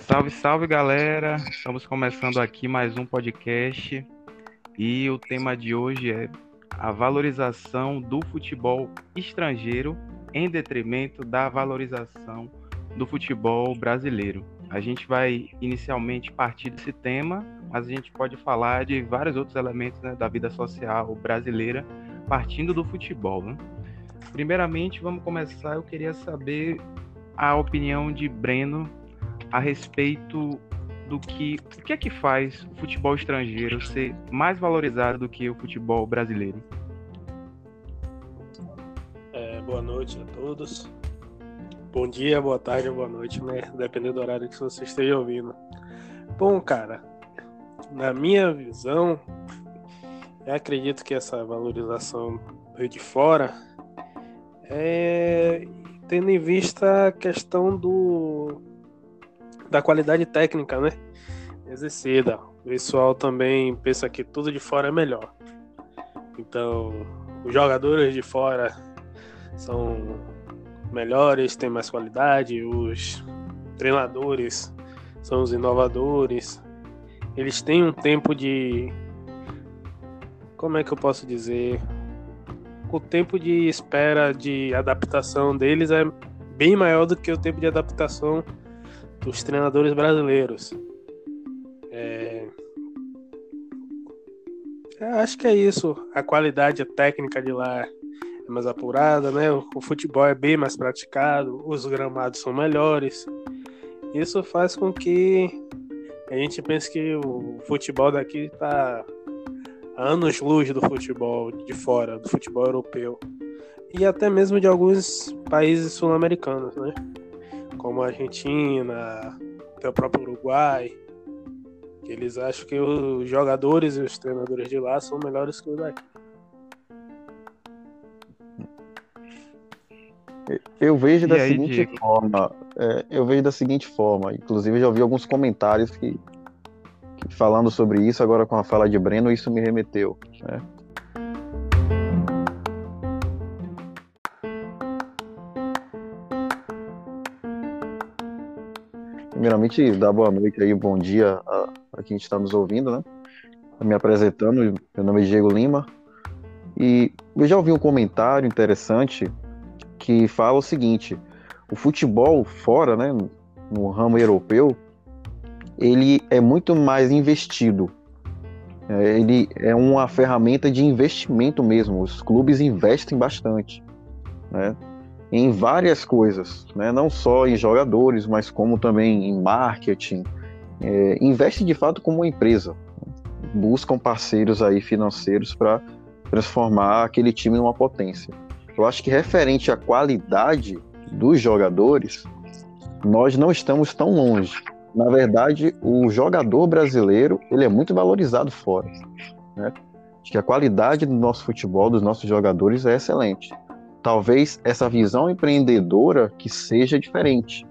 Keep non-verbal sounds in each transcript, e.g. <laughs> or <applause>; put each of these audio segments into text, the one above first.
Salve, salve galera! Estamos começando aqui mais um podcast e o tema de hoje é a valorização do futebol estrangeiro em detrimento da valorização do futebol brasileiro. A gente vai inicialmente partir desse tema, mas a gente pode falar de vários outros elementos né, da vida social brasileira partindo do futebol. Né? Primeiramente, vamos começar. Eu queria saber a opinião de Breno a respeito do que o que é que faz o futebol estrangeiro ser mais valorizado do que o futebol brasileiro. É, boa noite a todos. Bom dia, boa tarde, boa noite, né? Dependendo do horário que você esteja ouvindo. Bom, cara, na minha visão, eu acredito que essa valorização de fora é tendo em vista a questão do da qualidade técnica, né? Exercida. O pessoal também pensa que tudo de fora é melhor. Então, os jogadores de fora são melhores, têm mais qualidade, os treinadores são os inovadores. Eles têm um tempo de como é que eu posso dizer? O tempo de espera de adaptação deles é bem maior do que o tempo de adaptação dos treinadores brasileiros. É... acho que é isso. A qualidade técnica de lá é mais apurada, né? O futebol é bem mais praticado, os gramados são melhores. Isso faz com que a gente pense que o futebol daqui está anos luz do futebol de fora, do futebol europeu. E até mesmo de alguns países sul-americanos, né? como a Argentina, até o próprio Uruguai. Eles acham que os jogadores e os treinadores de lá são melhores que os daqui. Eu vejo e da aí, seguinte Diego? forma, é, eu vejo da seguinte forma, inclusive já ouvi alguns comentários que, falando sobre isso, agora com a fala de Breno, isso me remeteu. Né? Primeiramente, dar boa noite aí, bom dia a, a quem está nos ouvindo, né? Me apresentando, meu nome é Diego Lima. E eu já ouvi um comentário interessante que fala o seguinte: o futebol fora, né, no ramo europeu, ele é muito mais investido. É, ele é uma ferramenta de investimento mesmo. Os clubes investem bastante, né? em várias coisas, né? não só em jogadores, mas como também em marketing. É, investe de fato como uma empresa, buscam parceiros aí financeiros para transformar aquele time numa potência. Eu acho que referente à qualidade dos jogadores, nós não estamos tão longe. Na verdade, o jogador brasileiro ele é muito valorizado fora. Né? Acho que a qualidade do nosso futebol, dos nossos jogadores, é excelente talvez essa visão empreendedora que seja diferente.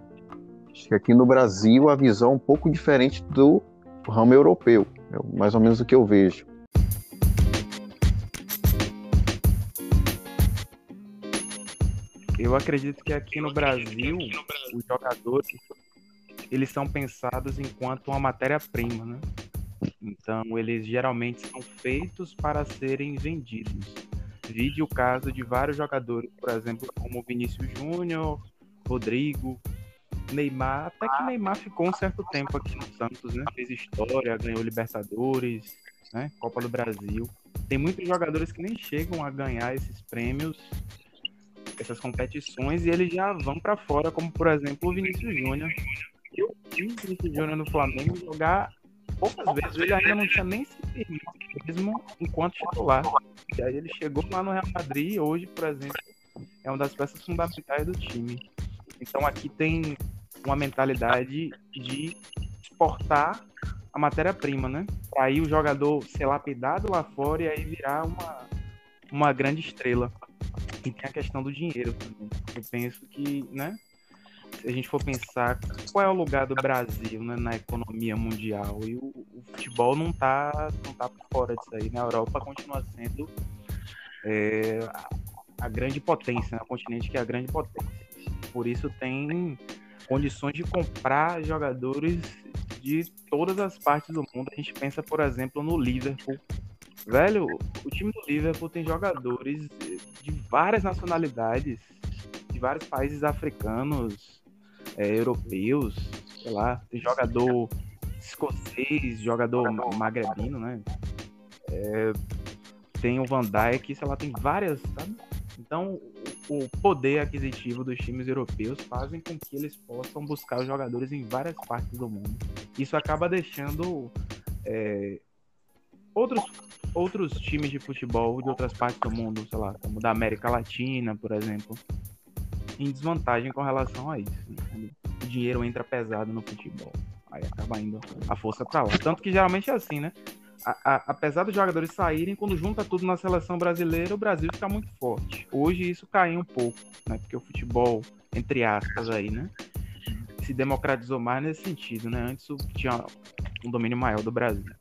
Acho que aqui no Brasil a visão é um pouco diferente do ramo europeu, é mais ou menos o que eu vejo. Eu acredito que aqui no Brasil os jogadores eles são pensados enquanto uma matéria-prima, né? Então eles geralmente são feitos para serem vendidos. Vide o caso de vários jogadores, por exemplo, como Vinícius Júnior, Rodrigo, Neymar, até que Neymar ficou um certo tempo aqui no Santos, né? Fez história, ganhou Libertadores, né? Copa do Brasil. Tem muitos jogadores que nem chegam a ganhar esses prêmios, essas competições, e eles já vão para fora, como por exemplo o Vinícius Júnior. Eu vi o Vinícius Júnior no Flamengo jogar poucas vezes, ele ainda não tinha nem se mesmo enquanto titular. E aí ele chegou lá no Real Madrid e hoje, por exemplo, é uma das peças fundamentais do time. Então aqui tem uma mentalidade de exportar a matéria-prima, né? Para aí o jogador ser lapidado lá fora e aí virar uma, uma grande estrela. E tem a questão do dinheiro também. Eu penso que, né? Se a gente for pensar qual é o lugar do Brasil né, na economia mundial, e o, o futebol não tá, não tá por fora disso aí. Na Europa continua sendo é, a grande potência, né? o continente que é a grande potência. Por isso tem condições de comprar jogadores de todas as partes do mundo. A gente pensa, por exemplo, no Liverpool. Velho, o time do Liverpool tem jogadores de várias nacionalidades, de vários países africanos, é, europeus, sei lá, jogador escocês, jogador magrebino, né? É, tem o Van Dijk, sei lá, tem várias, sabe? Então, o poder aquisitivo dos times europeus fazem com que eles possam buscar os jogadores em várias partes do mundo. Isso acaba deixando é, outros, outros times de futebol de outras partes do mundo, sei lá, como da América Latina, por exemplo, em desvantagem com relação a isso. Né? O dinheiro entra pesado no futebol. Aí acaba indo a força para lá. Tanto que geralmente é assim, né? A, a, apesar dos jogadores saírem, quando junta tudo na seleção brasileira, o Brasil fica muito forte. Hoje isso caiu um pouco, né? Porque o futebol, entre aspas, aí, né? Se democratizou mais nesse sentido, né? Antes tinha um domínio maior do Brasil.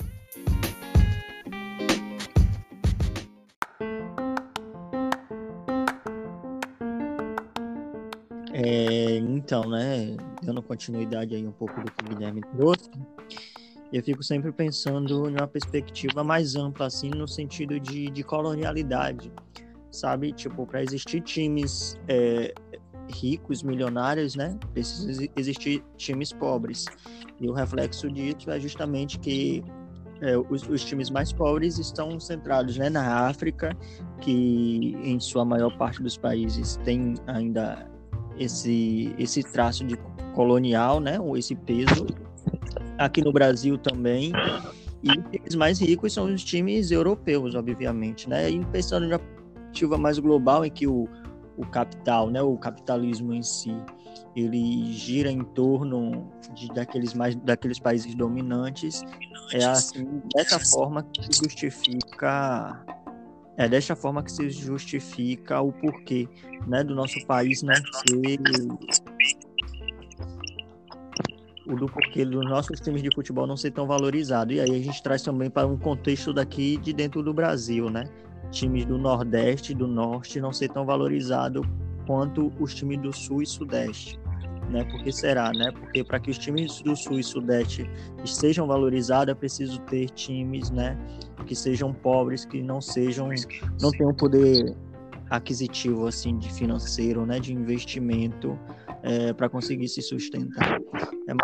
Então, né, dando continuidade aí um pouco do que o Guilherme trouxe, eu fico sempre pensando em uma perspectiva mais ampla, assim, no sentido de, de colonialidade, sabe? Tipo, para existir times é, ricos, milionários, né, precisa existir times pobres. E o reflexo disso é justamente que é, os, os, times mais pobres estão centrados né, na África, que em sua maior parte dos países tem ainda esse, esse traço de colonial, né? Ou esse peso. Aqui no Brasil também. E os times mais ricos são os times europeus, obviamente, né? E pensando em uma perspectiva mais global, em que o, o capital, né? O capitalismo em si, ele gira em torno de, daqueles, mais, daqueles países dominantes. É assim, dessa forma que justifica é desta forma que se justifica o porquê né, do nosso país não ser o do porquê dos nossos times de futebol não ser tão valorizado. E aí a gente traz também para um contexto daqui de dentro do Brasil, né? Times do Nordeste, do Norte não ser tão valorizado quanto os times do Sul e Sudeste né? Por que será, né? Porque para que os times do Sul e Sudeste sejam valorizados, é preciso ter times, né, que sejam pobres, que não sejam, não tenham poder aquisitivo assim de financeiro, né, de investimento é, para conseguir se sustentar. É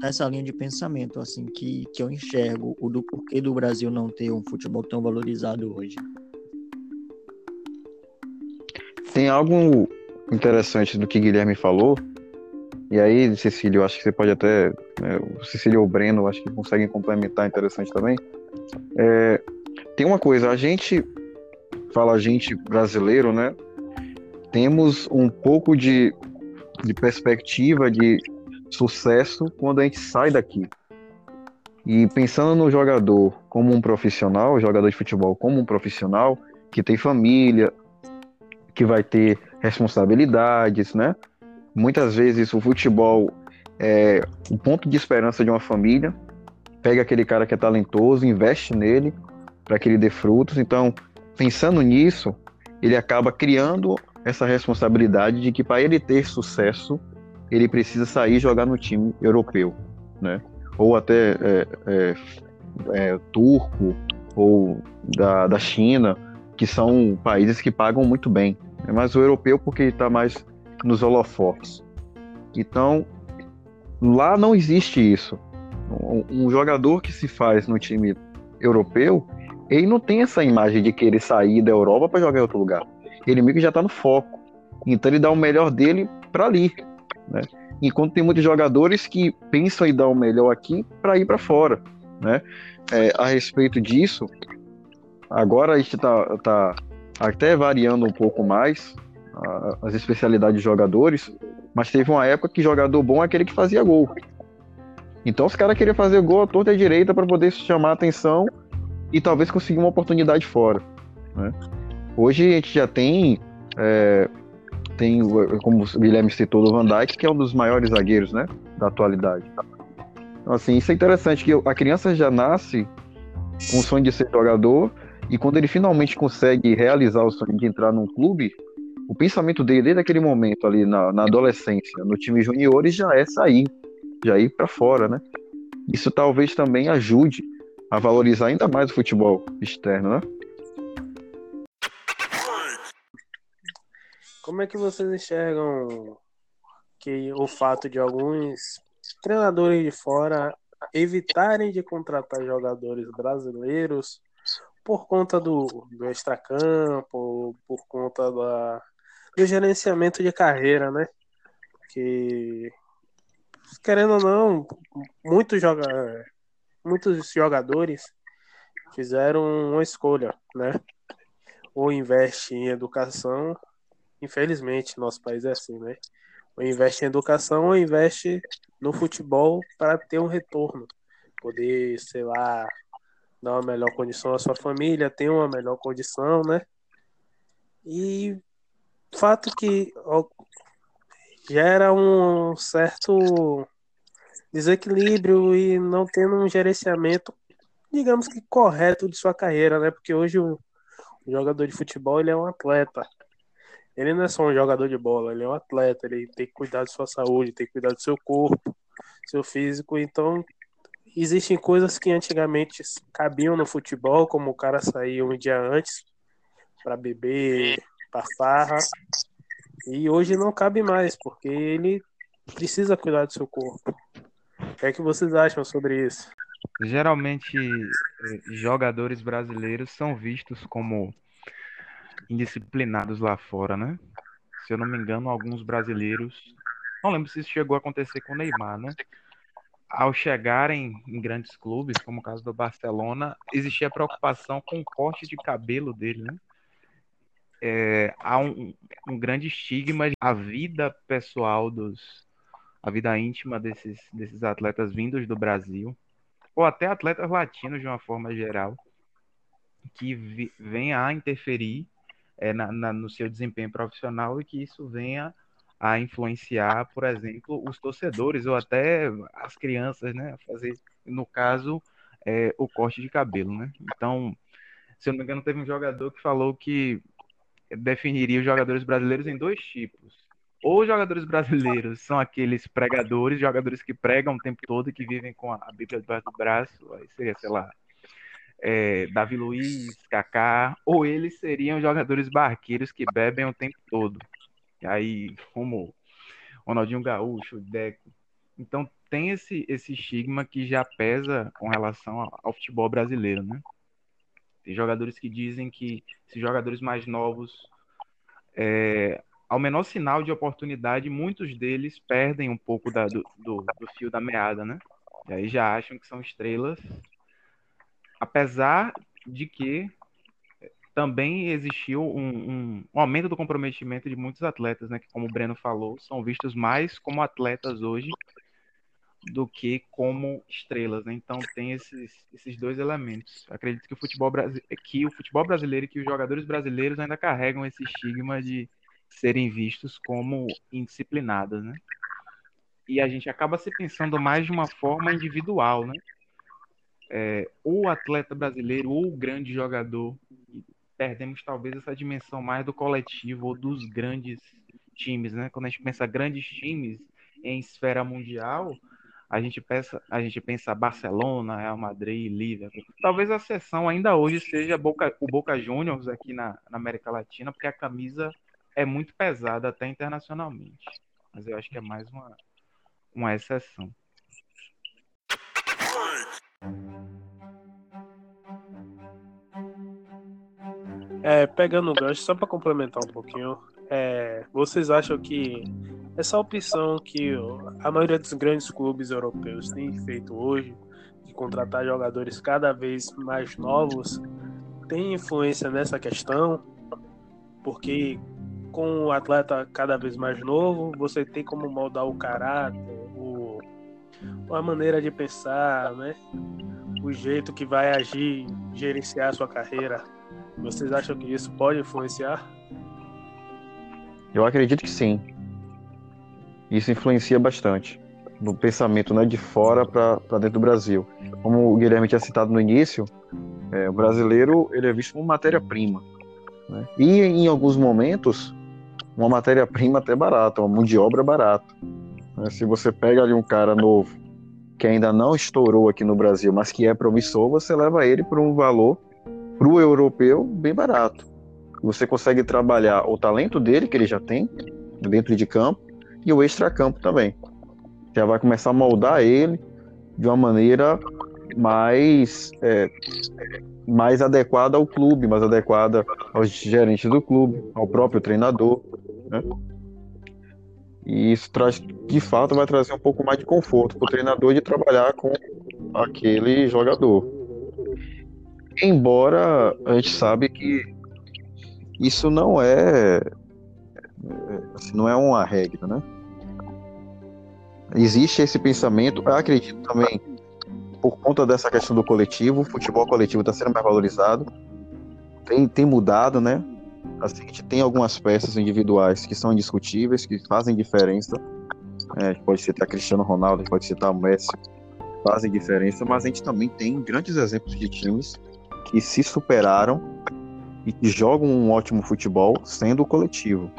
nessa linha de pensamento assim que, que eu enxergo o do porquê do Brasil não ter um futebol tão valorizado hoje. Tem algo interessante do que Guilherme falou, e aí, Cecília, eu acho que você pode até. Né, o ou o Breno, acho que conseguem complementar interessante também. É, tem uma coisa, a gente, fala a gente brasileiro, né? Temos um pouco de, de perspectiva de sucesso quando a gente sai daqui. E pensando no jogador como um profissional, jogador de futebol como um profissional, que tem família, que vai ter responsabilidades, né? Muitas vezes o futebol é o ponto de esperança de uma família. Pega aquele cara que é talentoso, investe nele para que ele dê frutos. Então, pensando nisso, ele acaba criando essa responsabilidade de que para ele ter sucesso, ele precisa sair e jogar no time europeu, né? Ou até é, é, é, turco ou da, da China, que são países que pagam muito bem. Mas o europeu porque está mais nos holofotes. Então, lá não existe isso. Um, jogador que se faz no time europeu, ele não tem essa imagem de querer sair da Europa para jogar em outro lugar. Ele meio que já está no foco. Então ele dá o melhor dele para ali, né? Enquanto tem muitos jogadores que pensam em dar o melhor aqui para ir para fora, né? É, a respeito disso, agora a gente está tá até variando um pouco mais, as especialidades de jogadores, mas teve uma época que jogador bom é aquele que fazia gol. Então os caras queriam fazer gol à torta e à direita para poder chamar a atenção e talvez conseguir uma oportunidade fora. Né? Hoje a gente já tem, é, tem, como o Guilherme citou, o Van Dijk, que é um dos maiores zagueiros né, da atualidade. Então, assim, isso é interessante, que a criança já nasce com o sonho de ser jogador e quando ele finalmente consegue realizar o sonho de entrar num clube, o pensamento dele desde aquele momento ali na, na adolescência, no time juniores, já é sair, já ir para fora, né? Isso talvez também ajude a valorizar ainda mais o futebol externo, né? Como é que vocês enxergam que o fato de alguns treinadores de fora evitarem de contratar jogadores brasileiros por conta do, do extracampo, por conta da, do gerenciamento de carreira, né? Que, querendo ou não, muitos, joga, muitos jogadores fizeram uma escolha, né? Ou investe em educação, infelizmente, nosso país é assim, né? Ou investe em educação ou investe no futebol para ter um retorno. Poder, sei lá, dar uma melhor condição à sua família, ter uma melhor condição, né? E fato que gera um certo desequilíbrio e não tendo um gerenciamento, digamos que correto de sua carreira, né? Porque hoje o jogador de futebol ele é um atleta. Ele não é só um jogador de bola, ele é um atleta, ele tem que cuidar de sua saúde, tem que cuidar do seu corpo, seu físico. Então, existem coisas que antigamente cabiam no futebol, como o cara sair um dia antes para beber, para farra, e hoje não cabe mais, porque ele precisa cuidar do seu corpo. O que é que vocês acham sobre isso? Geralmente, eh, jogadores brasileiros são vistos como indisciplinados lá fora, né? Se eu não me engano, alguns brasileiros. Não lembro se isso chegou a acontecer com o Neymar, né? Ao chegarem em grandes clubes, como o caso do Barcelona, existia preocupação com o corte de cabelo dele, né? É, há um, um grande estigma a vida pessoal dos a vida íntima desses, desses atletas vindos do Brasil ou até atletas latinos de uma forma geral que vi, vem a interferir é, na, na, no seu desempenho profissional e que isso venha a influenciar, por exemplo, os torcedores ou até as crianças, né, fazer, no caso, é, o corte de cabelo, né? Então, se eu não me engano, teve um jogador que falou que definiria os jogadores brasileiros em dois tipos. Ou os jogadores brasileiros são aqueles pregadores, jogadores que pregam o tempo todo e que vivem com a Bíblia debaixo do braço, aí seria, sei lá, é, Davi Luiz, Kaká, ou eles seriam jogadores barqueiros que bebem o tempo todo. E aí, como Ronaldinho Gaúcho, Deco. Então tem esse, esse estigma que já pesa com relação ao, ao futebol brasileiro, né? Tem jogadores que dizem que esses jogadores mais novos, é, ao menor sinal de oportunidade, muitos deles perdem um pouco da, do, do, do fio da meada, né? E aí já acham que são estrelas apesar de que também existiu um, um, um, aumento do comprometimento de muitos atletas, né, que como o Breno falou, são vistos mais como atletas hoje do que como estrelas, né? Então tem esses, esses dois elementos. Acredito que o futebol que o futebol brasileiro e que os jogadores brasileiros ainda carregam esse estigma de serem vistos como indisciplinados, né? E a gente acaba se pensando mais de uma forma individual, né? é, o atleta brasileiro ou o grande jogador. Perdemos talvez essa dimensão mais do coletivo ou dos grandes times, né? Quando a gente pensa grandes times em esfera mundial, a gente pensa, a gente pensa Barcelona, Real Madrid, Liverpool. Talvez a sessão ainda hoje seja Boca, o Boca Juniors aqui na, na América Latina, porque a camisa é muito pesada até internacionalmente. Mas eu acho que é mais uma, uma exceção. É, pegando o gancho, só para complementar um pouquinho, é, vocês acham que essa opção que a maioria dos grandes clubes europeus tem feito hoje, de contratar jogadores cada vez mais novos, tem influência nessa questão? Porque com o atleta cada vez mais novo, você tem como moldar o caráter, o, a maneira de pensar, né? o jeito que vai agir, gerenciar a sua carreira vocês acham que isso pode influenciar? Eu acredito que sim. Isso influencia bastante no pensamento né, de fora para dentro do Brasil. Como o Guilherme tinha citado no início, é, o brasileiro ele é visto como matéria-prima. Né? E em alguns momentos, uma matéria-prima até barata, uma mão de obra barata. Né? Se você pega ali um cara novo que ainda não estourou aqui no Brasil, mas que é promissor, você leva ele por um valor para o europeu bem barato. Você consegue trabalhar o talento dele, que ele já tem, dentro de campo, e o extra-campo também. Já vai começar a moldar ele de uma maneira mais, é, mais adequada ao clube, mais adequada aos gerentes do clube, ao próprio treinador. Né? E isso traz, de fato, vai trazer um pouco mais de conforto para o treinador de trabalhar com aquele jogador. Embora a gente sabe que isso não é, assim, não é uma regra, né? Existe esse pensamento, eu acredito também por conta dessa questão do coletivo, o futebol coletivo está sendo mais valorizado, tem, tem mudado, né? Assim, a gente tem algumas peças individuais que são indiscutíveis, que fazem diferença. É, pode citar Cristiano Ronaldo, pode citar o Messi, fazem diferença, mas a gente também tem grandes exemplos de times que se superaram e que jogam um ótimo futebol sendo coletivo,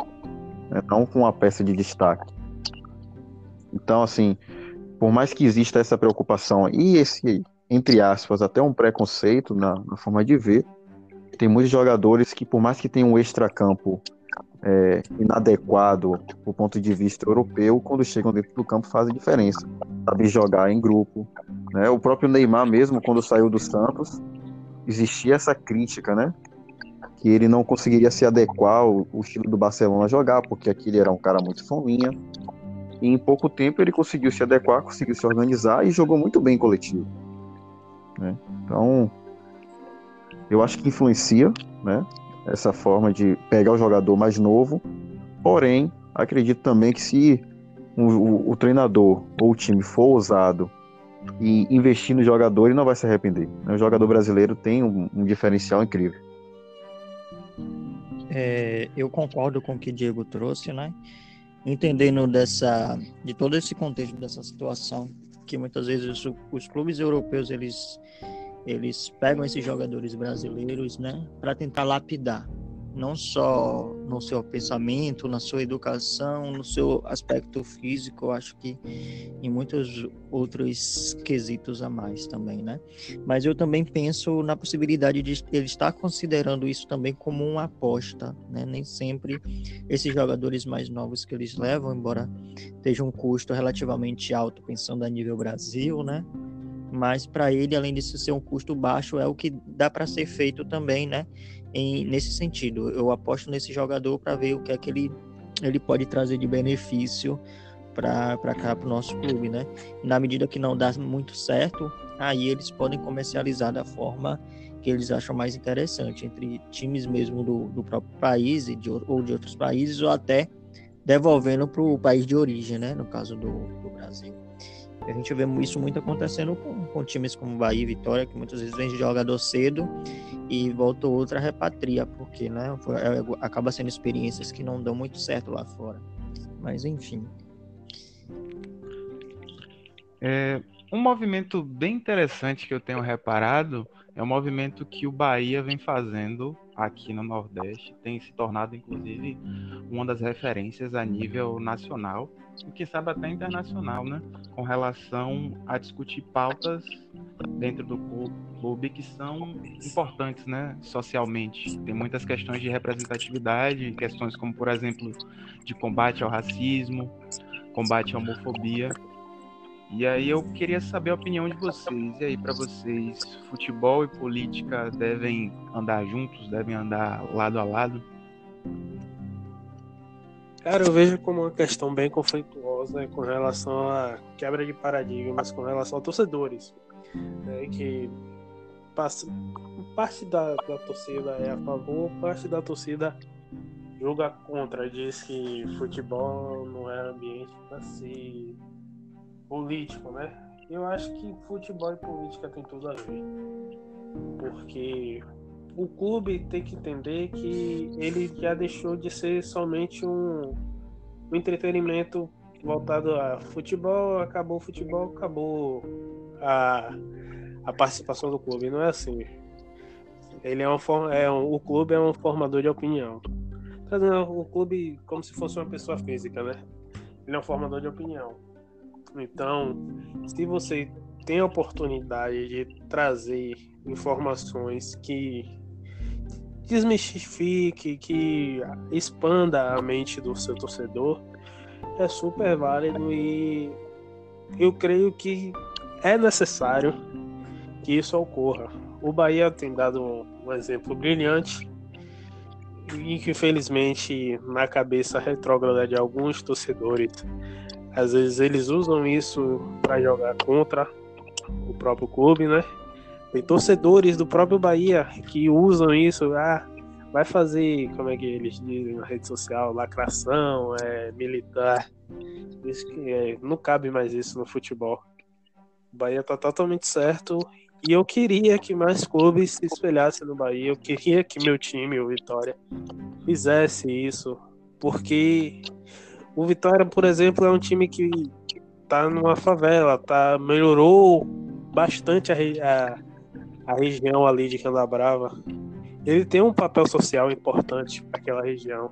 né? não com uma peça de destaque. Então, assim, por mais que exista essa preocupação e esse, entre aspas, até um preconceito na, na forma de ver, tem muitos jogadores que, por mais que tenham um extracampo é, inadequado do ponto de vista europeu, quando chegam dentro do campo fazem diferença. Sabe jogar em grupo. Né? O próprio Neymar mesmo, quando saiu do Santos, existia essa crítica, né? Que ele não conseguiria se adequar ao, ao estilo do Barcelona jogar, porque aqui ele era um cara muito fominha, e em pouco tempo ele conseguiu se adequar, conseguiu se organizar e jogou muito bem coletivo. Né? Então, eu acho que influencia né, essa forma de pegar o jogador mais novo. Porém, acredito também que se o, o, o treinador ou o time for ousado e investir no jogador, ele não vai se arrepender. Né? O jogador brasileiro tem um, um diferencial incrível. É, eu concordo com o que Diego trouxe, né? Entendendo dessa de todo esse contexto dessa situação que muitas vezes os, os clubes europeus eles eles pegam esses jogadores brasileiros, né, para tentar lapidar não só no seu pensamento, na sua educação, no seu aspecto físico, acho que em muitos outros quesitos a mais também, né? Mas eu também penso na possibilidade de ele estar considerando isso também como uma aposta, né? Nem sempre esses jogadores mais novos que eles levam, embora esteja um custo relativamente alto pensando a nível Brasil, né? Mas para ele, além disso ser um custo baixo, é o que dá para ser feito também, né? Em, nesse sentido. Eu aposto nesse jogador para ver o que é que ele, ele pode trazer de benefício para cá, para o nosso clube, né? Na medida que não dá muito certo, aí eles podem comercializar da forma que eles acham mais interessante, entre times mesmo do, do próprio país de, ou de outros países, ou até devolvendo para o país de origem, né? No caso do, do Brasil. A gente vê isso muito acontecendo com, com times como Bahia e Vitória, que muitas vezes vem jogador cedo e volta outra repatria, porque né, é, acaba sendo experiências que não dão muito certo lá fora. Mas enfim. É, um movimento bem interessante que eu tenho reparado é um movimento que o Bahia vem fazendo aqui no Nordeste, tem se tornado inclusive uma das referências a nível nacional e quem sabe até internacional, né? Com relação a discutir pautas dentro do clube que são importantes, né? Socialmente. Tem muitas questões de representatividade, questões como, por exemplo, de combate ao racismo, combate à homofobia. E aí eu queria saber a opinião de vocês. E aí, para vocês, futebol e política devem andar juntos, devem andar lado a lado? Cara, eu vejo como uma questão bem conflituosa com relação à quebra de paradigmas, com relação a torcedores. Né, que parte da, da torcida é a favor, parte da torcida julga contra, diz que futebol não é ambiente para ser político, né? Eu acho que futebol e política tem tudo a ver. Porque o clube tem que entender que ele já deixou de ser somente um, um entretenimento voltado a futebol, acabou o futebol, acabou a, a participação do clube. Não é assim. Ele é uma é um, o clube é um formador de opinião. trazendo o clube como se fosse uma pessoa física, né? Ele é um formador de opinião. Então, se você tem a oportunidade de trazer informações que desmistifique, que expanda a mente do seu torcedor, é super válido e eu creio que é necessário que isso ocorra. O Bahia tem dado um exemplo brilhante e que infelizmente na cabeça retrógrada de alguns torcedores, às vezes eles usam isso para jogar contra o próprio clube, né? Tem torcedores do próprio Bahia que usam isso, ah, vai fazer, como é que eles dizem na rede social, lacração, é, militar. Isso que é, não cabe mais isso no futebol. O Bahia tá totalmente certo e eu queria que mais clubes se espelhassem no Bahia. Eu queria que meu time, o Vitória, fizesse isso, porque o Vitória, por exemplo, é um time que tá numa favela, tá melhorou bastante a, a a região ali de Candabrava, ele tem um papel social importante para aquela região.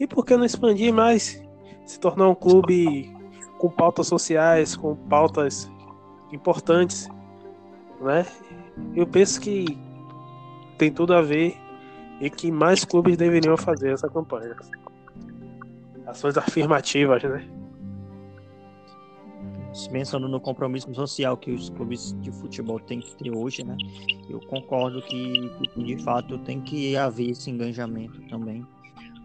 E por que não expandir mais? Se tornar um clube com pautas sociais, com pautas importantes, né? Eu penso que tem tudo a ver e que mais clubes deveriam fazer essa campanha. Ações afirmativas, né? Pensando no compromisso social que os clubes de futebol têm que ter hoje, né? Eu concordo que, de fato tem que haver esse engajamento também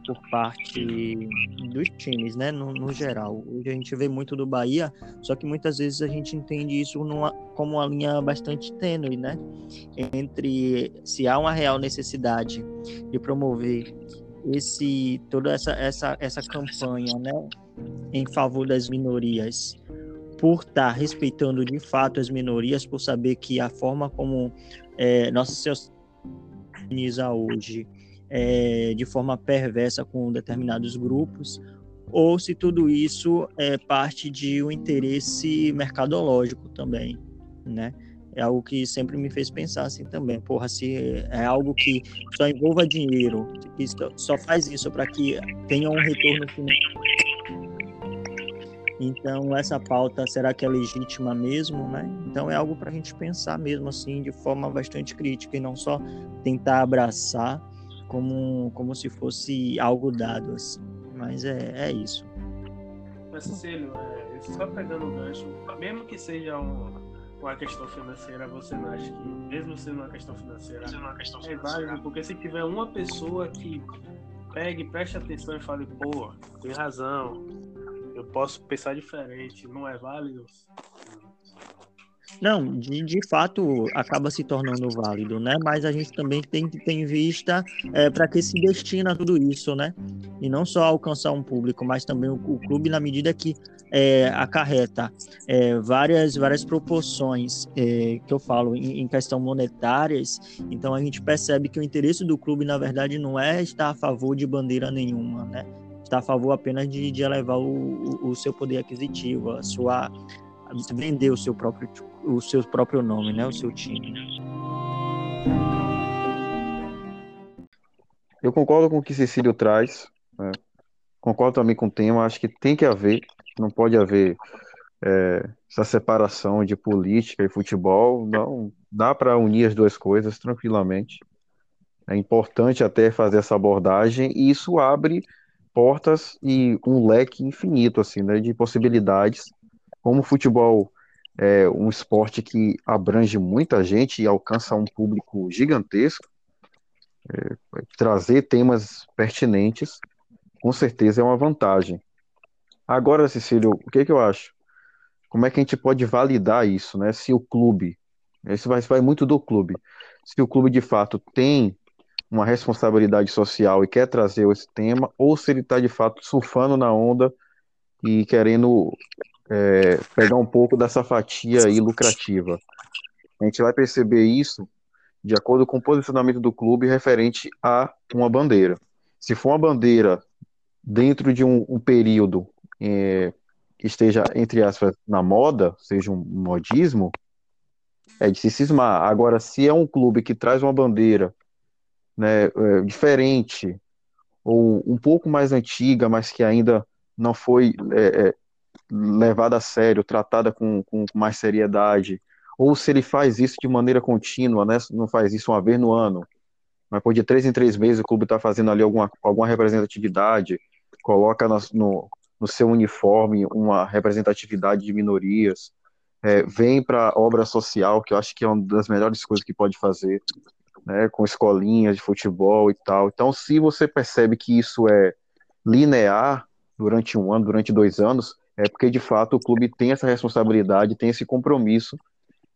por parte dos times, né? No, no, geral. Hoje a gente vê muito do Bahia, só que muitas vezes a gente entende isso numa, como uma linha bastante tênue, né? Entre se há uma real necessidade de promover esse toda essa essa essa campanha, né? Em favor das minorias por estar tá respeitando de fato as minorias, por saber que a forma como é, nossa sociedade organiza hoje é, de forma perversa com determinados grupos, ou se tudo isso é parte de um interesse mercadológico também, né? É algo que sempre me fez pensar assim também. Porra, se é algo que só envolva dinheiro, que só faz isso para que tenha um retorno financeiro então, essa pauta, será que é legítima mesmo, né? Então, é algo para a gente pensar mesmo, assim, de forma bastante crítica e não só tentar abraçar como, como se fosse algo dado, assim. Mas é, é isso. Mas, Cecílio, é, só pegando o gancho, mesmo que seja uma, uma questão financeira, você não acha que, mesmo sendo uma questão financeira, uma questão é válido? Porque se tiver uma pessoa que pegue, preste atenção e fale, pô, tem razão, eu posso pensar diferente, não é válido? Não, de, de fato acaba se tornando válido, né? Mas a gente também tem que ter em vista é, para que se destina tudo isso, né? E não só alcançar um público, mas também o, o clube, na medida que é, acarreta é, várias, várias proporções é, que eu falo em, em, questão monetárias, então a gente percebe que o interesse do clube, na verdade, não é estar a favor de bandeira nenhuma, né? Está a favor apenas de, de elevar o, o seu poder aquisitivo, a sua vender o seu próprio o seu próprio nome, né, o seu time. Eu concordo com o que Cecílio traz, né? concordo também com o tema. Acho que tem que haver, não pode haver é, essa separação de política e futebol. Não dá para unir as duas coisas tranquilamente. É importante até fazer essa abordagem e isso abre portas e um leque infinito assim, né, de possibilidades. Como o futebol é um esporte que abrange muita gente e alcança um público gigantesco, é, trazer temas pertinentes, com certeza é uma vantagem. Agora, Cecílio, o que, que eu acho? Como é que a gente pode validar isso, né? Se o clube, isso vai, vai muito do clube, se o clube de fato tem uma responsabilidade social e quer trazer esse tema, ou se ele está de fato surfando na onda e querendo é, pegar um pouco dessa fatia aí lucrativa. A gente vai perceber isso de acordo com o posicionamento do clube referente a uma bandeira. Se for uma bandeira dentro de um, um período é, que esteja, entre aspas, na moda, seja um modismo, é de se cismar. Agora, se é um clube que traz uma bandeira né, é, diferente, ou um pouco mais antiga, mas que ainda não foi é, é, levada a sério, tratada com, com mais seriedade, ou se ele faz isso de maneira contínua, né? não faz isso uma vez no ano, mas por de três em três meses o clube está fazendo ali alguma, alguma representatividade, coloca no, no seu uniforme uma representatividade de minorias, é, vem para obra social, que eu acho que é uma das melhores coisas que pode fazer, né, com escolinhas de futebol e tal. Então, se você percebe que isso é linear durante um ano, durante dois anos, é porque de fato o clube tem essa responsabilidade, tem esse compromisso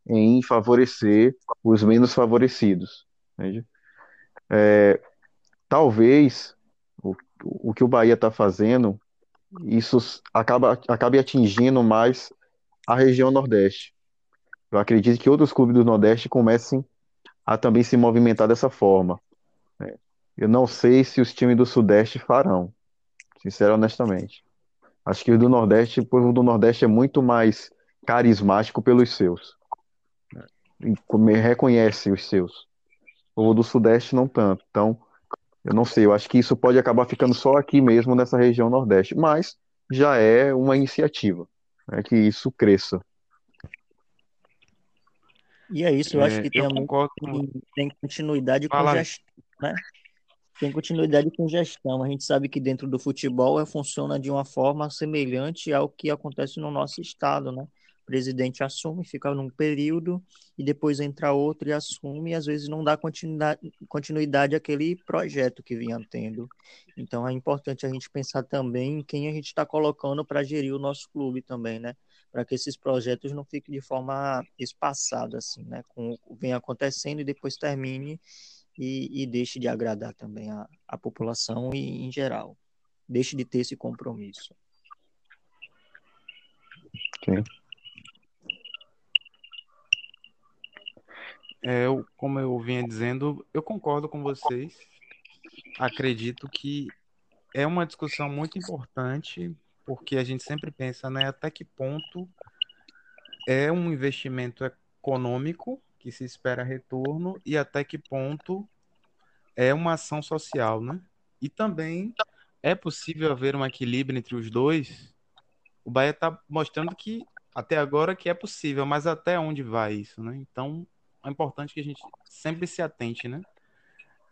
em favorecer os menos favorecidos. É, talvez o, o que o Bahia está fazendo, isso acaba, acabe atingindo mais a região Nordeste. Eu acredito que outros clubes do Nordeste comecem a também se movimentar dessa forma. Né? Eu não sei se os times do Sudeste farão, sincero honestamente. Acho que o do Nordeste, o povo do Nordeste é muito mais carismático pelos seus. Né? Reconhece os seus. O povo do Sudeste não tanto. Então, eu não sei, eu acho que isso pode acabar ficando só aqui mesmo nessa região Nordeste, mas já é uma iniciativa né, que isso cresça. E é isso, eu é, acho que tem, muito, tem continuidade com Fala. gestão, né? Tem continuidade com gestão. A gente sabe que dentro do futebol é, funciona de uma forma semelhante ao que acontece no nosso estado, né? O presidente assume, fica num período e depois entra outro e assume e às vezes não dá continuidade, continuidade àquele projeto que vinha tendo. Então é importante a gente pensar também em quem a gente está colocando para gerir o nosso clube também, né? Para que esses projetos não fiquem de forma espaçada, assim, né? Com, vem acontecendo e depois termine e, e deixe de agradar também a, a população e em geral. Deixe de ter esse compromisso. Sim. É, eu, como eu vinha dizendo, eu concordo com vocês. Acredito que é uma discussão muito importante, porque a gente sempre pensa, né, até que ponto é um investimento econômico que se espera retorno e até que ponto é uma ação social, né? E também é possível haver um equilíbrio entre os dois. O Bahia está mostrando que até agora que é possível, mas até onde vai isso, né? Então é importante que a gente sempre se atente, né?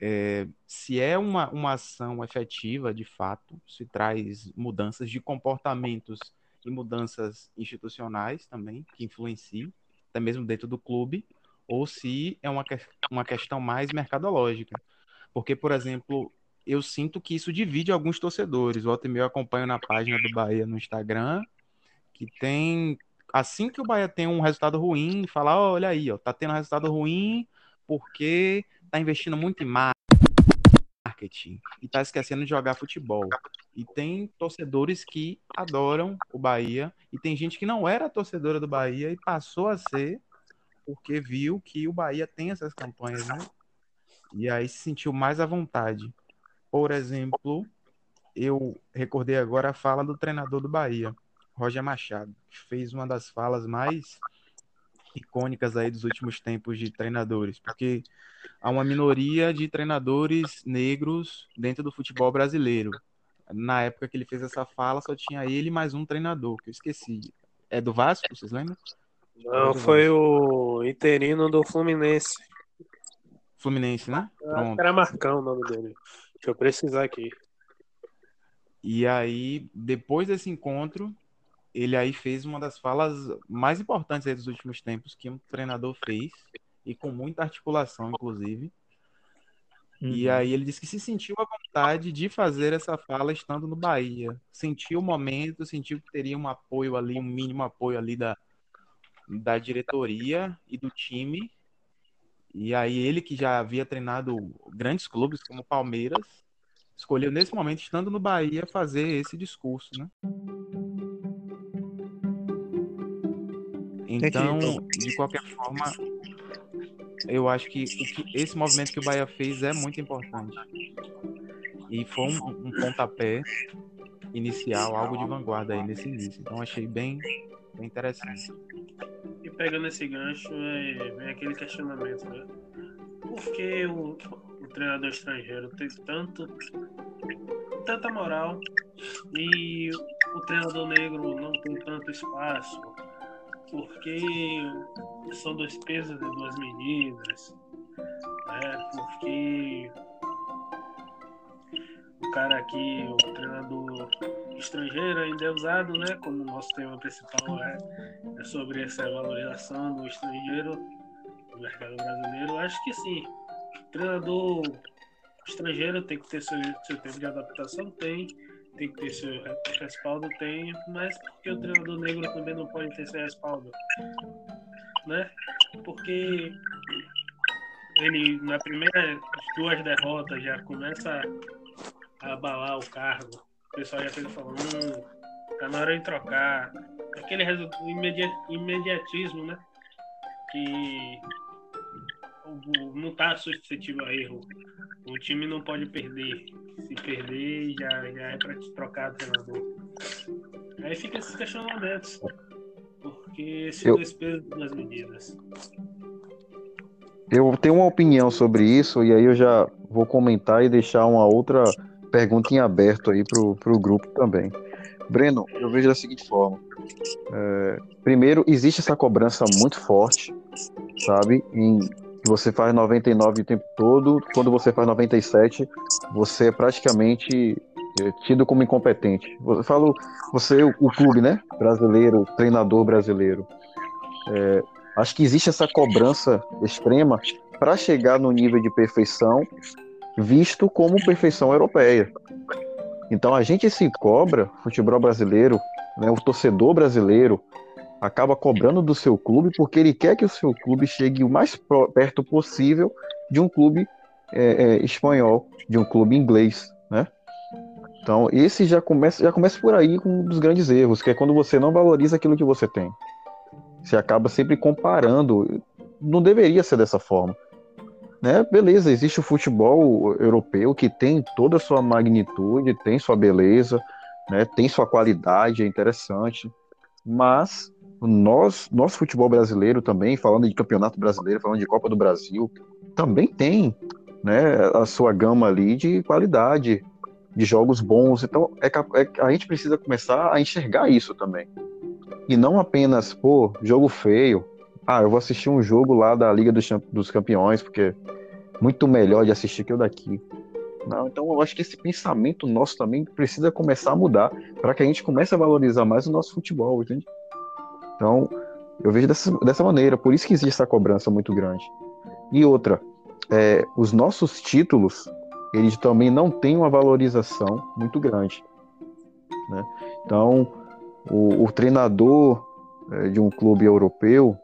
É, se é uma, uma ação efetiva, de fato, se traz mudanças de comportamentos e mudanças institucionais também, que influenciam, até mesmo dentro do clube, ou se é uma, uma questão mais mercadológica. Porque, por exemplo, eu sinto que isso divide alguns torcedores. O eu acompanho na página do Bahia no Instagram, que tem assim que o Bahia tem um resultado ruim, falar, olha aí, ó, tá tendo resultado ruim porque tá investindo muito em marketing e tá esquecendo de jogar futebol. E tem torcedores que adoram o Bahia e tem gente que não era torcedora do Bahia e passou a ser porque viu que o Bahia tem essas campanhas, né? E aí se sentiu mais à vontade. Por exemplo, eu recordei agora a fala do treinador do Bahia. Roger Machado, que fez uma das falas mais icônicas aí dos últimos tempos de treinadores, porque há uma minoria de treinadores negros dentro do futebol brasileiro. Na época que ele fez essa fala, só tinha ele mais um treinador, que eu esqueci. É do Vasco, vocês lembram? Não, foi o interino do Fluminense. Fluminense, né? Pronto. Era Marcão o nome dele. Deixa eu precisar aqui. E aí, depois desse encontro, ele aí fez uma das falas mais importantes dos últimos tempos que um treinador fez, e com muita articulação, inclusive. Uhum. E aí ele disse que se sentiu à vontade de fazer essa fala estando no Bahia. Sentiu o momento, sentiu que teria um apoio ali, um mínimo apoio ali da, da diretoria e do time. E aí ele que já havia treinado grandes clubes como Palmeiras, escolheu nesse momento, estando no Bahia, fazer esse discurso, né? Então, de qualquer forma, eu acho que, que, esse movimento que o Bahia fez é muito importante. E foi um, um pontapé inicial, algo de vanguarda aí nesse início. Então achei bem, bem interessante. E pegando esse gancho, é, vem aquele questionamento, né? Por que o, o treinador estrangeiro tem tanto tanta moral e o treinador negro não tem tanto espaço porque são dois pesos e duas medidas, né? porque o cara aqui, o treinador estrangeiro ainda é usado, né? Como o nosso tema principal é, é sobre essa valorização do estrangeiro no mercado brasileiro. Acho que sim. O treinador estrangeiro tem que ter seu, seu tempo de adaptação, tem tem que ter seu respaldo, tem, mas porque o treinador negro também não pode ter seu respaldo? Né? Porque ele, na primeira duas derrotas, já começa a abalar o cargo. O pessoal já fica falando, hum, tá na hora de trocar. Aquele imediatismo, né? Que não está suscetível a erro. O time não pode perder. Se perder, já, já é para te trocar treinador. Aí fica esses questionamentos. Porque esse eu... dois pesos das medidas. Eu tenho uma opinião sobre isso e aí eu já vou comentar e deixar uma outra pergunta em aberto aí pro, pro grupo também. Breno, eu vejo da seguinte forma. É, primeiro, existe essa cobrança muito forte, sabe, em você faz 99 o tempo todo, quando você faz 97, você é praticamente é, tido como incompetente. Eu falo, você, o clube, né? Brasileiro, treinador brasileiro. É, acho que existe essa cobrança extrema para chegar no nível de perfeição, visto como perfeição europeia. Então a gente se cobra, futebol brasileiro, né, o torcedor brasileiro, acaba cobrando do seu clube porque ele quer que o seu clube chegue o mais perto possível de um clube é, é, espanhol, de um clube inglês, né? Então, esse já começa, já começa por aí com um dos grandes erros, que é quando você não valoriza aquilo que você tem. Você acaba sempre comparando. Não deveria ser dessa forma. Né? Beleza, existe o futebol europeu que tem toda a sua magnitude, tem sua beleza, né? tem sua qualidade, é interessante. Mas nós, nosso futebol brasileiro também, falando de campeonato brasileiro, falando de Copa do Brasil, também tem né, a sua gama ali de qualidade, de jogos bons. Então, é, é, a gente precisa começar a enxergar isso também. E não apenas, pô, jogo feio. Ah, eu vou assistir um jogo lá da Liga dos, dos Campeões, porque é muito melhor de assistir que o daqui. Não, então eu acho que esse pensamento nosso também precisa começar a mudar para que a gente comece a valorizar mais o nosso futebol, entende? Então, eu vejo dessa, dessa maneira, por isso que existe essa cobrança muito grande. E outra, é, os nossos títulos, eles também não têm uma valorização muito grande. Né? Então, o, o treinador é, de um clube europeu,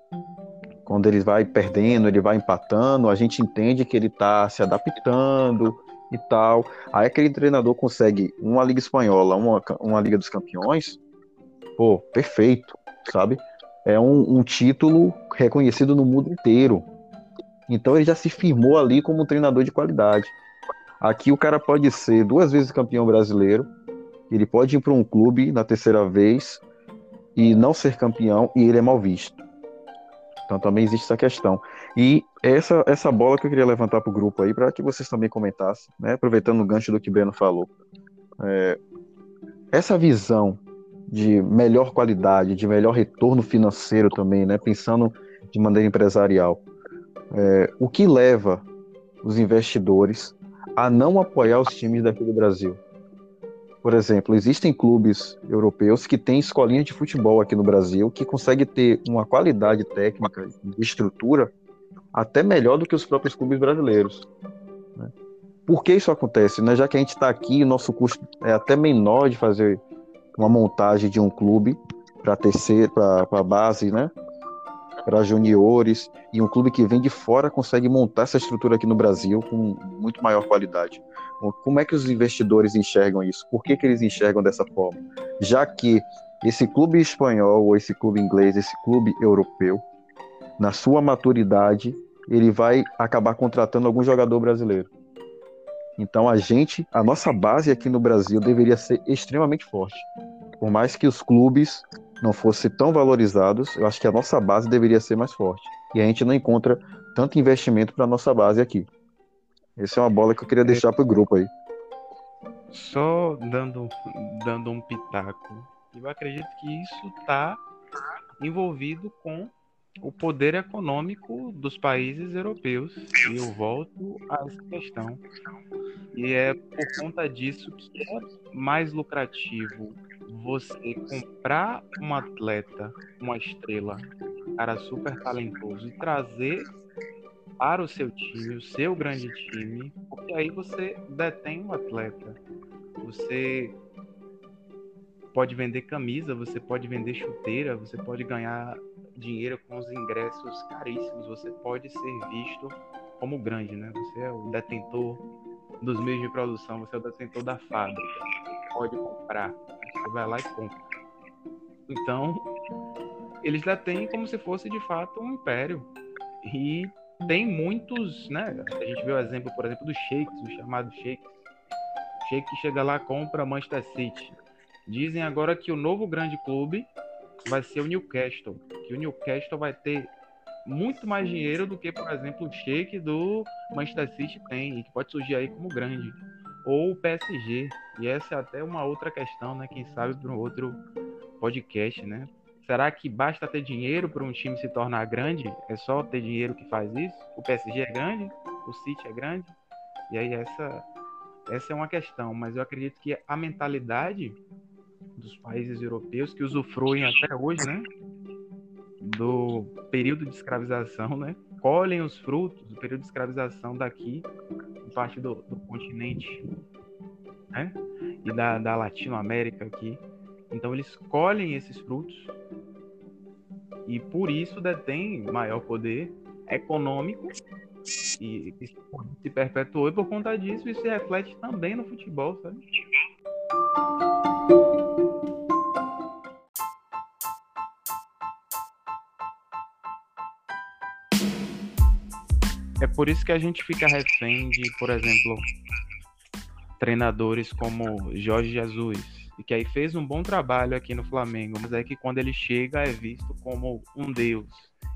quando ele vai perdendo, ele vai empatando, a gente entende que ele está se adaptando e tal. Aí aquele treinador consegue uma Liga Espanhola, uma, uma Liga dos Campeões, pô, perfeito sabe? É um, um título reconhecido no mundo inteiro. Então ele já se firmou ali como um treinador de qualidade. Aqui o cara pode ser duas vezes campeão brasileiro, ele pode ir para um clube na terceira vez e não ser campeão e ele é mal visto. Então também existe essa questão. E essa, essa bola que eu queria levantar para o grupo aí, para que vocês também comentassem, né? aproveitando o gancho do que Breno falou. É, essa visão de melhor qualidade, de melhor retorno financeiro também, né? Pensando de maneira empresarial. É, o que leva os investidores a não apoiar os times daqui do Brasil? Por exemplo, existem clubes europeus que têm escolinhas de futebol aqui no Brasil que conseguem ter uma qualidade técnica estrutura até melhor do que os próprios clubes brasileiros. Né? Por que isso acontece? Né? Já que a gente está aqui, nosso custo é até menor de fazer uma montagem de um clube para terceiro, para base, né? Para juniores e um clube que vem de fora consegue montar essa estrutura aqui no Brasil com muito maior qualidade. Como é que os investidores enxergam isso? Por que, que eles enxergam dessa forma? Já que esse clube espanhol, ou esse clube inglês, esse clube europeu, na sua maturidade, ele vai acabar contratando algum jogador brasileiro. Então a gente, a nossa base aqui no Brasil deveria ser extremamente forte. Por mais que os clubes não fossem tão valorizados, eu acho que a nossa base deveria ser mais forte. E a gente não encontra tanto investimento para nossa base aqui. Essa é uma bola que eu queria deixar para o grupo aí. só dando, dando um pitaco. Eu acredito que isso está envolvido com o poder econômico dos países europeus. E eu volto a essa questão. E é por conta disso que é mais lucrativo você comprar um atleta, uma estrela, um cara super talentoso e trazer para o seu time, o seu grande time, porque aí você detém um atleta. Você pode vender camisa, você pode vender chuteira, você pode ganhar dinheiro com os ingressos caríssimos, você pode ser visto como grande, né? Você é o detentor dos meios de produção, você é o detentor da fábrica, pode comprar, você vai lá e compra. Então, eles detêm como se fosse de fato um império. E tem muitos, né? A gente vê o exemplo, por exemplo, dos shakes, os chamados shakes. O chega lá, compra Manchester City. Dizem agora que o novo grande clube vai ser o Newcastle, que o Newcastle vai ter muito mais dinheiro do que, por exemplo, o Shake do Manchester City tem, e que pode surgir aí como grande. Ou o PSG. E essa é até uma outra questão, né? Quem sabe para um outro podcast, né? Será que basta ter dinheiro para um time se tornar grande? É só ter dinheiro que faz isso? O PSG é grande? O City é grande? E aí essa essa é uma questão, mas eu acredito que a mentalidade dos países europeus que usufruem até hoje, né, do período de escravização, né, colhem os frutos do período de escravização daqui, parte do, do continente, né, e da, da Latinoamérica aqui. Então eles colhem esses frutos e por isso detêm maior poder econômico e se perpetuou e por conta disso isso se reflete também no futebol, sabe? Por isso que a gente fica refém de, por exemplo, treinadores como Jorge Jesus, que aí fez um bom trabalho aqui no Flamengo, mas é que quando ele chega é visto como um deus.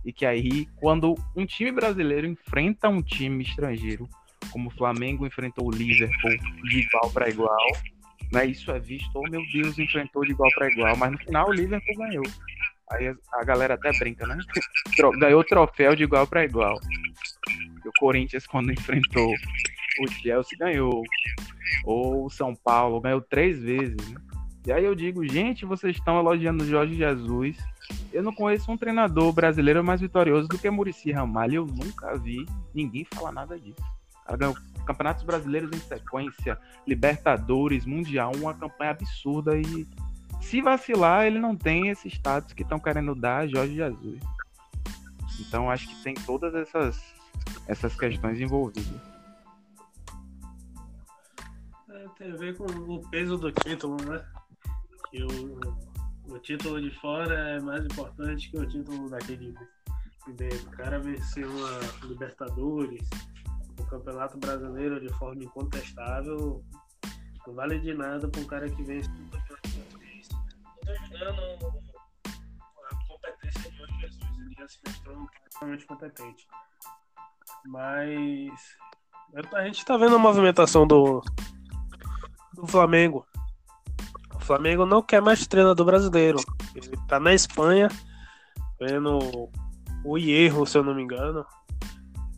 E que aí, quando um time brasileiro enfrenta um time estrangeiro, como o Flamengo enfrentou o Liverpool de igual para igual, né, isso é visto, oh meu Deus, enfrentou de igual para igual, mas no final o Liverpool ganhou. Aí a galera até brinca, né? <laughs> Ganhou o troféu de igual para igual. Corinthians, quando enfrentou o Chelsea, ganhou. Ou o São Paulo, ganhou três vezes. Né? E aí eu digo, gente, vocês estão elogiando o Jorge Jesus. Eu não conheço um treinador brasileiro mais vitorioso do que Murici Ramalho. Eu nunca vi ninguém falar nada disso. ganhou campeonatos brasileiros em sequência, Libertadores, Mundial, uma campanha absurda e se vacilar, ele não tem esse status que estão querendo dar a Jorge Jesus. Então acho que tem todas essas essas questões envolvidas. É, tem a ver com o peso do título, né? Que o, o título de fora é mais importante que o título daqui de dentro. O cara venceu uma Libertadores, o Campeonato Brasileiro de forma incontestável, não vale de nada para um cara que vence o Campeonato Português. Não estou julgando a competência de Jorge Jesus, ele já se mostrou extremamente competente. Mas a gente tá vendo a movimentação do, do Flamengo. O Flamengo não quer mais treinador brasileiro. Ele tá na Espanha, vendo o Hierro, se eu não me engano,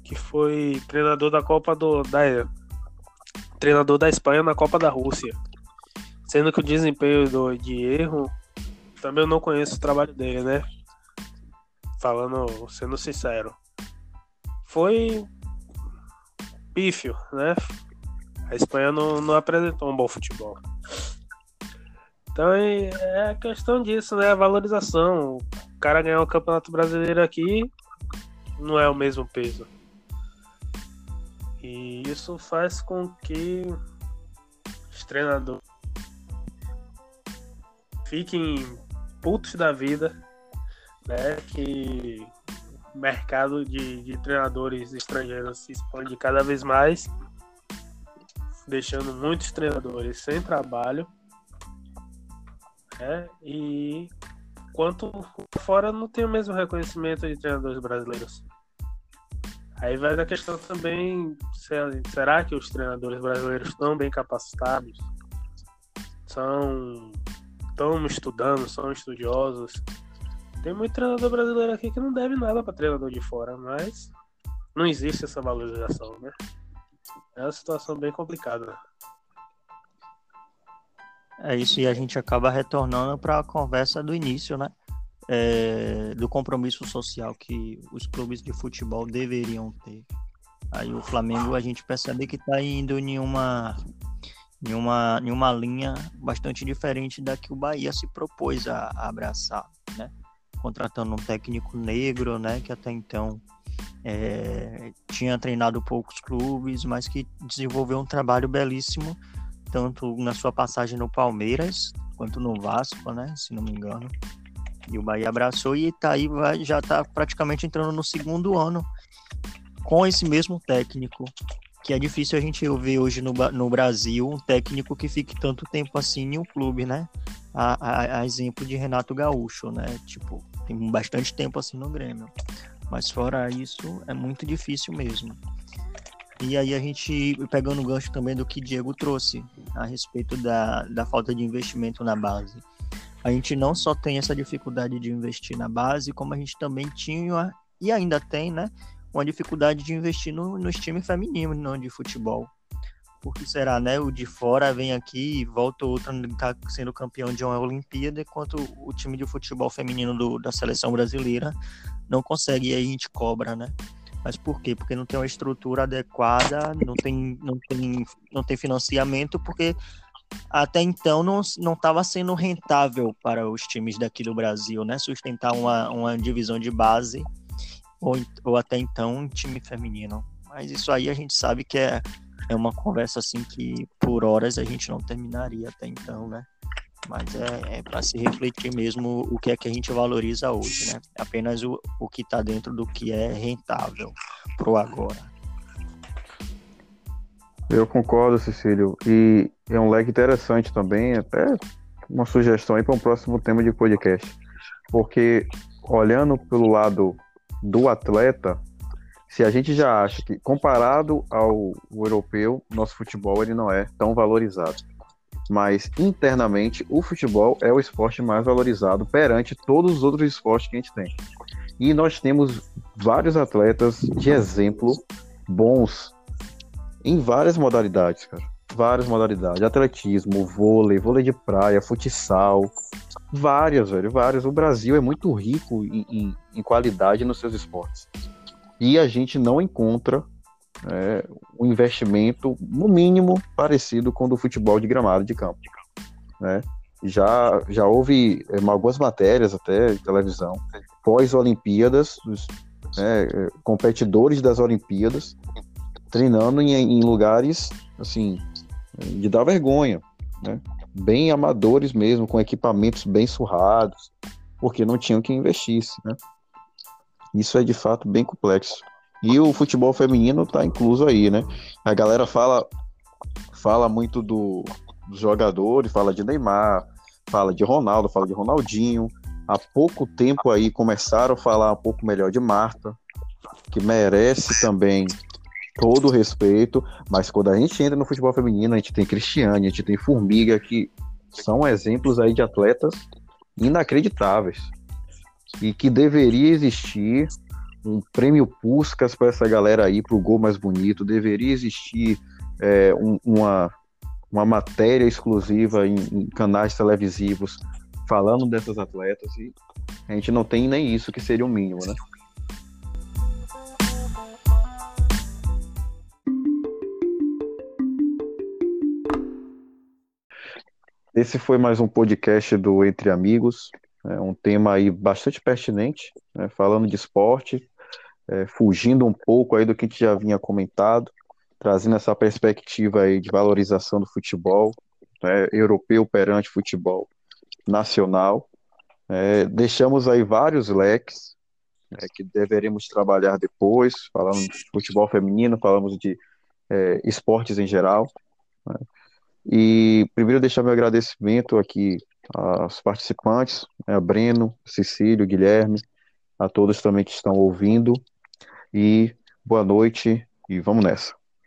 que foi treinador da Copa do. Da, treinador da Espanha na Copa da Rússia. Sendo que o desempenho do Hierro também eu não conheço o trabalho dele, né? Falando, sendo sincero foi pífio, né? A Espanha não, não apresentou um bom futebol. Então é, é questão disso, né? A valorização. O cara ganhar o um Campeonato Brasileiro aqui não é o mesmo peso. E isso faz com que os treinadores fiquem putos da vida, né? Que mercado de, de treinadores estrangeiros se expande cada vez mais, deixando muitos treinadores sem trabalho. Né? E quanto fora não tem o mesmo reconhecimento de treinadores brasileiros. Aí vai a questão também, será que os treinadores brasileiros estão bem capacitados são estão estudando, são estudiosos. Tem muito treinador brasileiro aqui que não deve nada para treinador de fora, mas não existe essa valorização, né? É uma situação bem complicada. É isso, e a gente acaba retornando para a conversa do início, né? É, do compromisso social que os clubes de futebol deveriam ter. Aí o Flamengo a gente percebe que está indo em uma, em, uma, em uma linha bastante diferente da que o Bahia se propôs a, a abraçar, né? Contratando um técnico negro, né? Que até então é, tinha treinado poucos clubes, mas que desenvolveu um trabalho belíssimo, tanto na sua passagem no Palmeiras quanto no Vasco, né? Se não me engano. E o Bahia abraçou e Itaí vai, já está praticamente entrando no segundo ano com esse mesmo técnico. Que é difícil a gente ver hoje no, no Brasil um técnico que fique tanto tempo assim em um clube, né? A, a, a exemplo de Renato Gaúcho, né? Tipo, tem bastante tempo assim no Grêmio. Mas fora isso, é muito difícil mesmo. E aí a gente, pegando o gancho também do que Diego trouxe a respeito da, da falta de investimento na base. A gente não só tem essa dificuldade de investir na base, como a gente também tinha e ainda tem, né? Uma dificuldade de investir no, nos times femininos, de futebol. Porque será, né? O de fora vem aqui e volta outro tá sendo campeão de uma Olimpíada, enquanto o time de futebol feminino do, da seleção brasileira não consegue e aí a gente cobra, né? Mas por quê? Porque não tem uma estrutura adequada, não tem, não tem, não tem financiamento, porque até então não estava sendo rentável para os times daqui do Brasil, né? Sustentar uma, uma divisão de base ou, ou até então um time feminino. Mas isso aí a gente sabe que é, é uma conversa assim que por horas a gente não terminaria até então, né? Mas é, é para se refletir mesmo o que é que a gente valoriza hoje, né? Apenas o, o que está dentro do que é rentável pro agora. Eu concordo, Cecílio. E é um leque interessante também, até uma sugestão aí para um próximo tema de podcast. Porque olhando pelo lado do atleta, se a gente já acha que comparado ao europeu, nosso futebol ele não é tão valorizado. Mas internamente, o futebol é o esporte mais valorizado perante todos os outros esportes que a gente tem. E nós temos vários atletas de exemplo bons em várias modalidades, cara. Várias modalidades. Atletismo, vôlei, vôlei de praia, futsal. Várias, velho, várias. O Brasil é muito rico em, em, em qualidade nos seus esportes. E a gente não encontra é, um investimento, no mínimo, parecido com o do futebol de gramado de campo. Né? Já, já houve é, algumas matérias até de televisão, pós-Olimpíadas, né, competidores das Olimpíadas, treinando em, em lugares, assim, de dar vergonha, né? Bem amadores mesmo, com equipamentos bem surrados, porque não tinham que investir, né? Isso é de fato bem complexo. E o futebol feminino está incluso aí, né? A galera fala fala muito do, dos jogadores, fala de Neymar, fala de Ronaldo, fala de Ronaldinho. Há pouco tempo aí começaram a falar um pouco melhor de Marta, que merece também todo o respeito, mas quando a gente entra no futebol feminino, a gente tem Cristiane, a gente tem Formiga, que são exemplos aí de atletas inacreditáveis e que deveria existir um prêmio Puskas para essa galera aí, para o gol mais bonito, deveria existir é, um, uma, uma matéria exclusiva em, em canais televisivos falando dessas atletas e a gente não tem nem isso que seria o mínimo, né? Esse foi mais um podcast do Entre Amigos, é um tema aí bastante pertinente, né, falando de esporte, é, fugindo um pouco aí do que a gente já vinha comentado, trazendo essa perspectiva aí de valorização do futebol né, europeu perante futebol nacional. É, deixamos aí vários leques é, que deveremos trabalhar depois, falando de futebol feminino, falamos de é, esportes em geral. Né. E primeiro deixar meu agradecimento aqui aos participantes, a Breno, Cecílio, Guilherme, a todos também que estão ouvindo. E boa noite e vamos nessa.